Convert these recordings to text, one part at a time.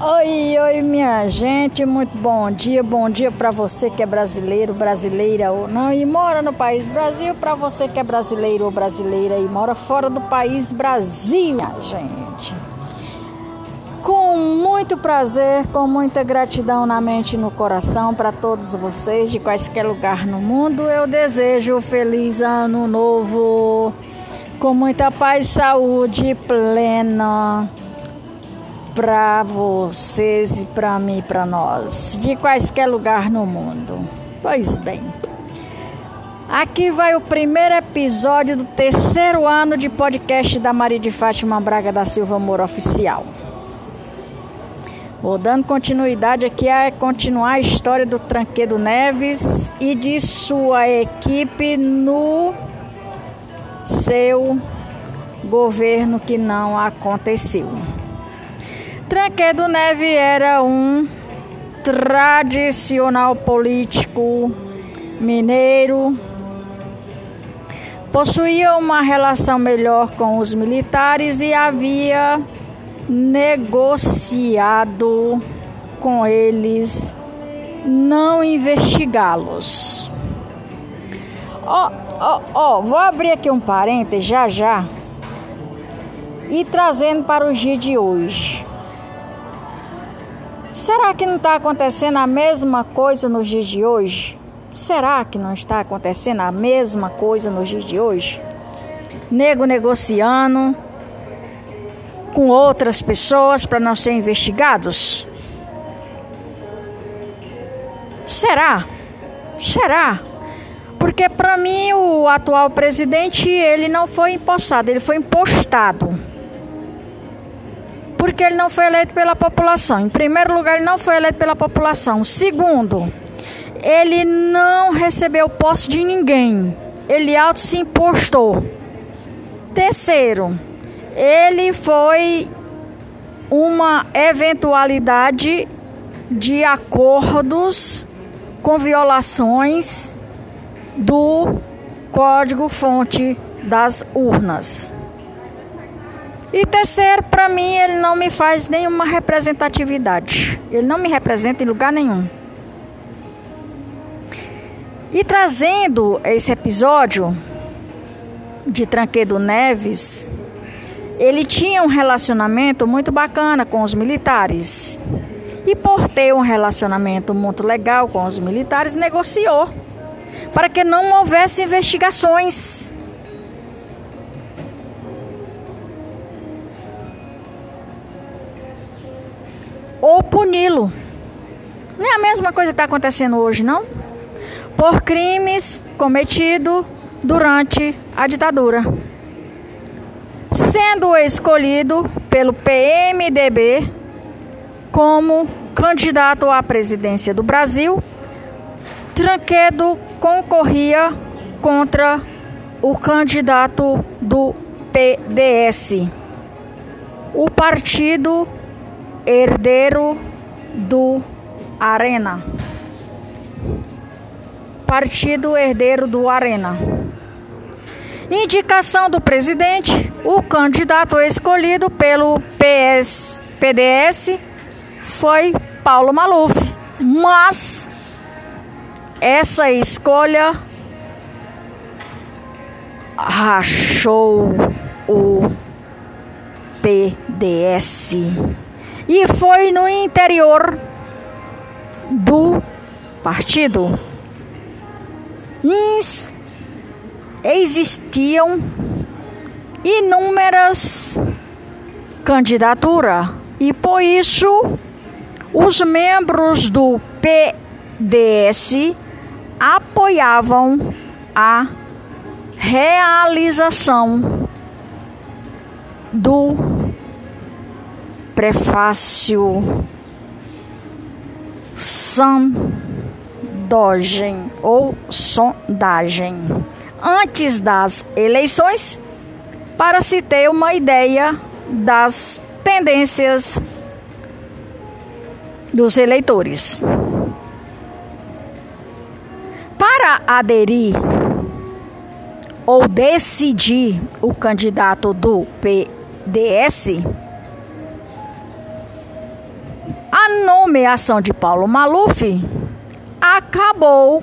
Oi, oi, minha gente, muito bom dia, bom dia para você que é brasileiro, brasileira ou não e mora no país Brasil, para você que é brasileiro ou brasileira e mora fora do país Brasil, minha gente. Com muito prazer, com muita gratidão na mente e no coração para todos vocês de quaisquer lugar no mundo, eu desejo feliz ano novo, com muita paz saúde plena para vocês e para mim e para nós, de quaisquer lugar no mundo. Pois bem, aqui vai o primeiro episódio do terceiro ano de podcast da Maria de Fátima Braga da Silva Amor Oficial. Vou dando continuidade aqui a continuar a história do Tranquedo Neves e de sua equipe no seu governo que não aconteceu. Tranquedo Neve era um tradicional político mineiro. Possuía uma relação melhor com os militares e havia negociado com eles não investigá-los. Ó, ó, ó, vou abrir aqui um parênteses já já e trazendo para o dia de hoje. Será que não está acontecendo a mesma coisa nos dias de hoje? Será que não está acontecendo a mesma coisa nos dias de hoje? Nego negociando com outras pessoas para não serem investigados? Será? Será? Porque para mim o atual presidente ele não foi empossado, ele foi impostado porque ele não foi eleito pela população. Em primeiro lugar, ele não foi eleito pela população. Segundo, ele não recebeu posse de ninguém. Ele auto se impostou. Terceiro, ele foi uma eventualidade de acordos com violações do código-fonte das urnas. E terceiro, para mim, ele não me faz nenhuma representatividade. Ele não me representa em lugar nenhum. E trazendo esse episódio de Tranquedo Neves, ele tinha um relacionamento muito bacana com os militares. E por ter um relacionamento muito legal com os militares, negociou para que não houvesse investigações ou puni-lo. Não é a mesma coisa que está acontecendo hoje, não? Por crimes cometidos durante a ditadura. Sendo escolhido pelo PMDB como candidato à presidência do Brasil, Tranquedo concorria contra o candidato do PDS, o Partido herdeiro do Arena. Partido herdeiro do Arena. Indicação do presidente: o candidato escolhido pelo PS, PDS foi Paulo Maluf. Mas essa escolha rachou o PDS e foi no interior do partido. Existiam inúmeras candidaturas e por isso os membros do PDS apoiavam a realização do prefácio sondagem ou sondagem antes das eleições para se ter uma ideia das tendências dos eleitores. Para aderir ou decidir o candidato do PDS, A nomeação de Paulo Maluf acabou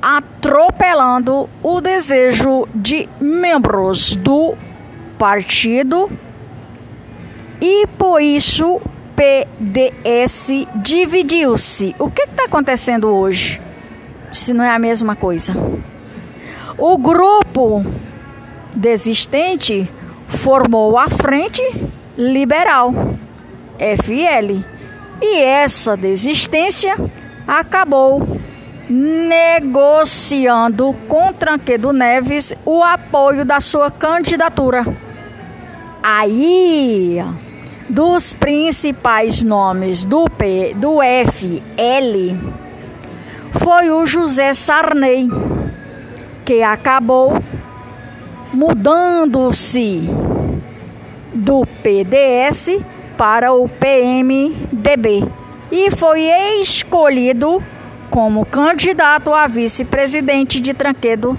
atropelando o desejo de membros do partido e por isso PDS dividiu-se. O que está acontecendo hoje? Se não é a mesma coisa. O grupo desistente formou a Frente Liberal, FL, e essa desistência acabou negociando com Tranquedo Neves o apoio da sua candidatura. Aí, dos principais nomes do P, do FL, foi o José Sarney, que acabou mudando-se do PDS para o PMDB e foi escolhido como candidato a vice-presidente de Tranquedo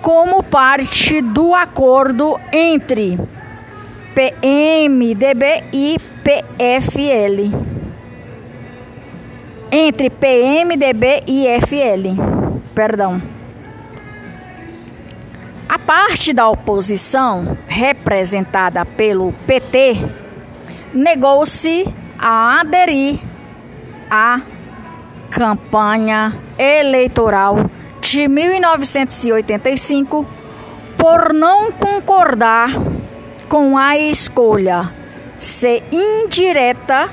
como parte do acordo entre PMDB e PFL. Entre PMDB e FL. Perdão. A parte da oposição, representada pelo PT, negou-se a aderir à campanha eleitoral de 1985 por não concordar com a escolha ser indireta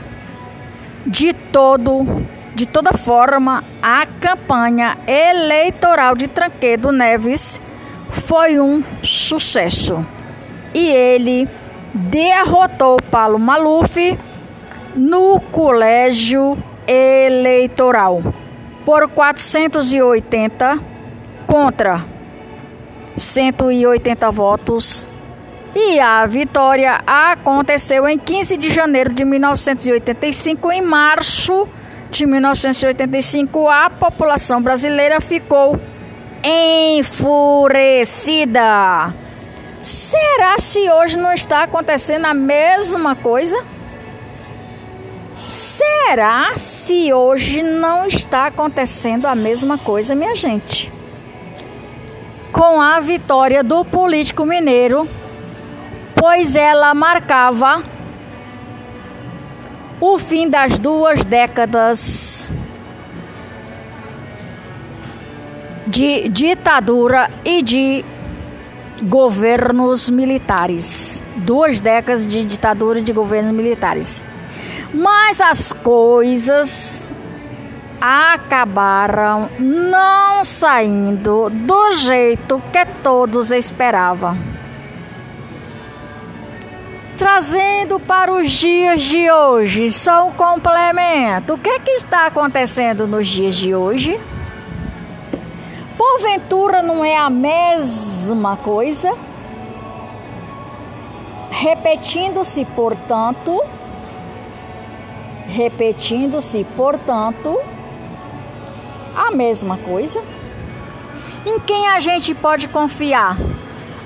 de todo de toda forma a campanha eleitoral de Tranquedo Neves foi um sucesso. E ele derrotou Paulo Maluf no colégio eleitoral por 480 contra 180 votos. E a vitória aconteceu em 15 de janeiro de 1985. Em março de 1985, a população brasileira ficou enfurecida. Será se hoje não está acontecendo a mesma coisa? Será se hoje não está acontecendo a mesma coisa, minha gente? Com a vitória do político mineiro, pois ela marcava o fim das duas décadas de ditadura e de governos militares. Duas décadas de ditadura de governos militares. Mas as coisas acabaram não saindo do jeito que todos esperavam. Trazendo para os dias de hoje, só um complemento. O que, é que está acontecendo nos dias de hoje? Porventura não é a mesma coisa? Repetindo-se, portanto, repetindo-se, portanto, a mesma coisa. Em quem a gente pode confiar?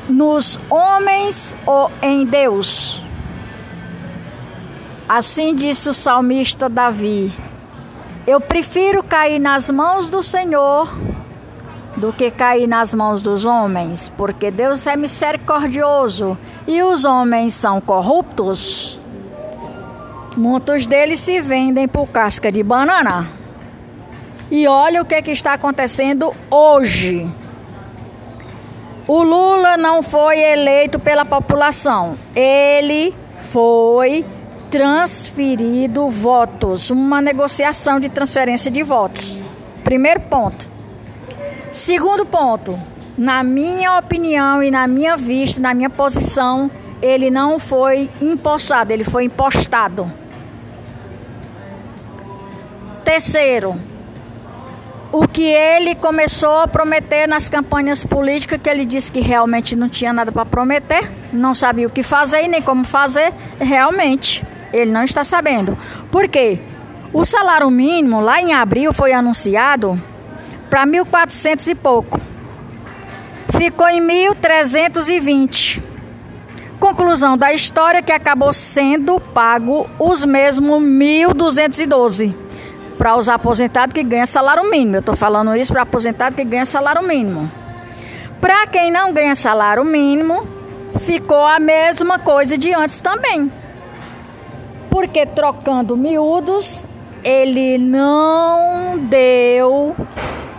Nos homens ou em Deus? Assim disse o salmista Davi: Eu prefiro cair nas mãos do Senhor do que cair nas mãos dos homens, porque Deus é misericordioso e os homens são corruptos. Muitos deles se vendem por casca de banana. E olha o que, que está acontecendo hoje. O Lula não foi eleito pela população, ele foi transferido votos, uma negociação de transferência de votos. Primeiro ponto. Segundo ponto, na minha opinião e na minha vista, na minha posição, ele não foi impostado, ele foi impostado. Terceiro, o que ele começou a prometer nas campanhas políticas, que ele disse que realmente não tinha nada para prometer, não sabia o que fazer e nem como fazer, realmente ele não está sabendo. Por quê? O salário mínimo lá em abril foi anunciado para 1.400 e pouco. Ficou em 1.320. conclusão da história que acabou sendo pago os mesmos 1.212 para os aposentados que ganham salário mínimo. Eu estou falando isso para aposentado que ganha salário mínimo. Para quem não ganha salário mínimo, ficou a mesma coisa de antes também. Porque trocando miúdos, ele não deu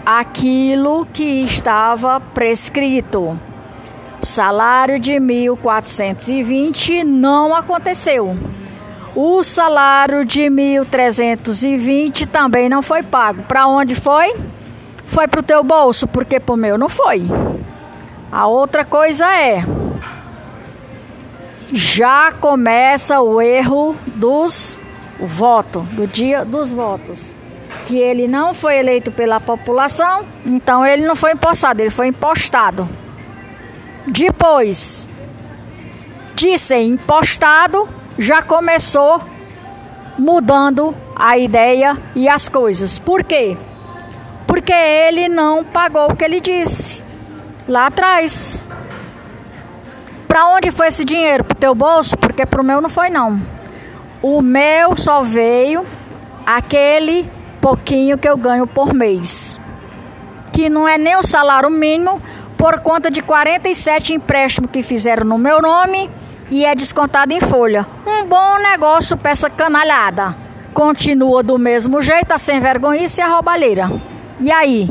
aquilo que estava prescrito. O salário de 1.420 não aconteceu. O salário de 1.320 também não foi pago. Para onde foi? Foi para o teu bolso, porque para o meu não foi. A outra coisa é já começa o erro dos o voto, do dia dos votos. Que ele não foi eleito pela população, então ele não foi impostado, ele foi impostado. Depois de ser impostado, já começou mudando a ideia e as coisas. Por quê? Porque ele não pagou o que ele disse lá atrás. Para onde foi esse dinheiro? Para o teu bolso? Porque para o meu não foi não. O meu só veio aquele pouquinho que eu ganho por mês. Que não é nem o salário mínimo, por conta de 47 empréstimos que fizeram no meu nome e é descontado em folha. Um bom negócio para essa canalhada. Continua do mesmo jeito, a sem vergonhice e a roubalheira. E aí?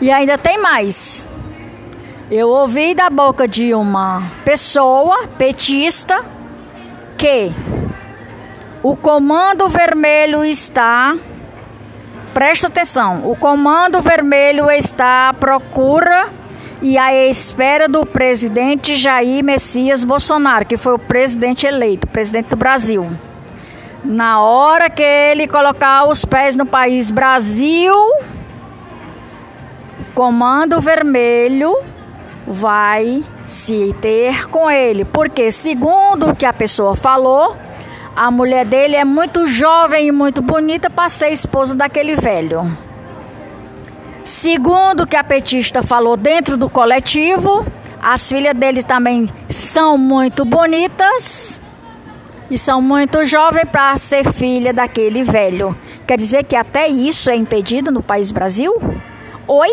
E ainda tem mais. Eu ouvi da boca de uma pessoa petista que o comando vermelho está Presta atenção, o Comando Vermelho está à procura e à espera do presidente Jair Messias Bolsonaro, que foi o presidente eleito, presidente do Brasil. Na hora que ele colocar os pés no país Brasil, o Comando Vermelho vai se ter com ele, porque segundo o que a pessoa falou, a mulher dele é muito jovem e muito bonita para ser esposa daquele velho. Segundo o que a petista falou dentro do coletivo, as filhas dele também são muito bonitas e são muito jovens para ser filha daquele velho. Quer dizer que até isso é impedido no país Brasil? Oi?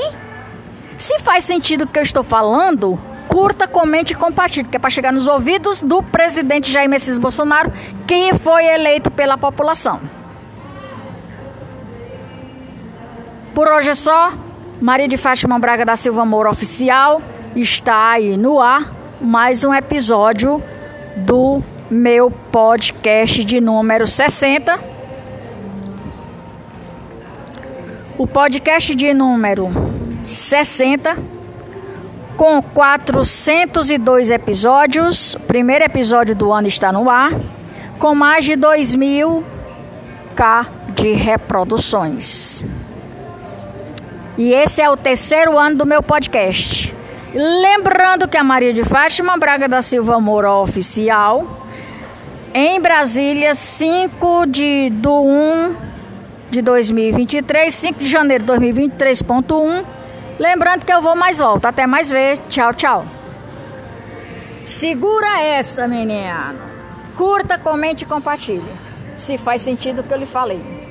Se faz sentido o que eu estou falando, curta, comente e compartilhe, que é para chegar nos ouvidos do presidente Jair Messias Bolsonaro, que foi eleito pela população. Por hoje é só. Maria de Fátima Braga da Silva Moura Oficial está aí no ar mais um episódio do meu podcast de número 60. O podcast de número 60 com 402 episódios. O primeiro episódio do ano está no ar, com mais de 2 mil K de reproduções. E esse é o terceiro ano do meu podcast. Lembrando que a Maria de Fátima Braga da Silva Moura Oficial, em Brasília, 5 de, do 1 de 2023, 5 de janeiro de 2023.1 Lembrando que eu vou mais volta. Até mais ver. Tchau, tchau. Segura essa, menino. Curta, comente e compartilhe. Se faz sentido o que eu lhe falei.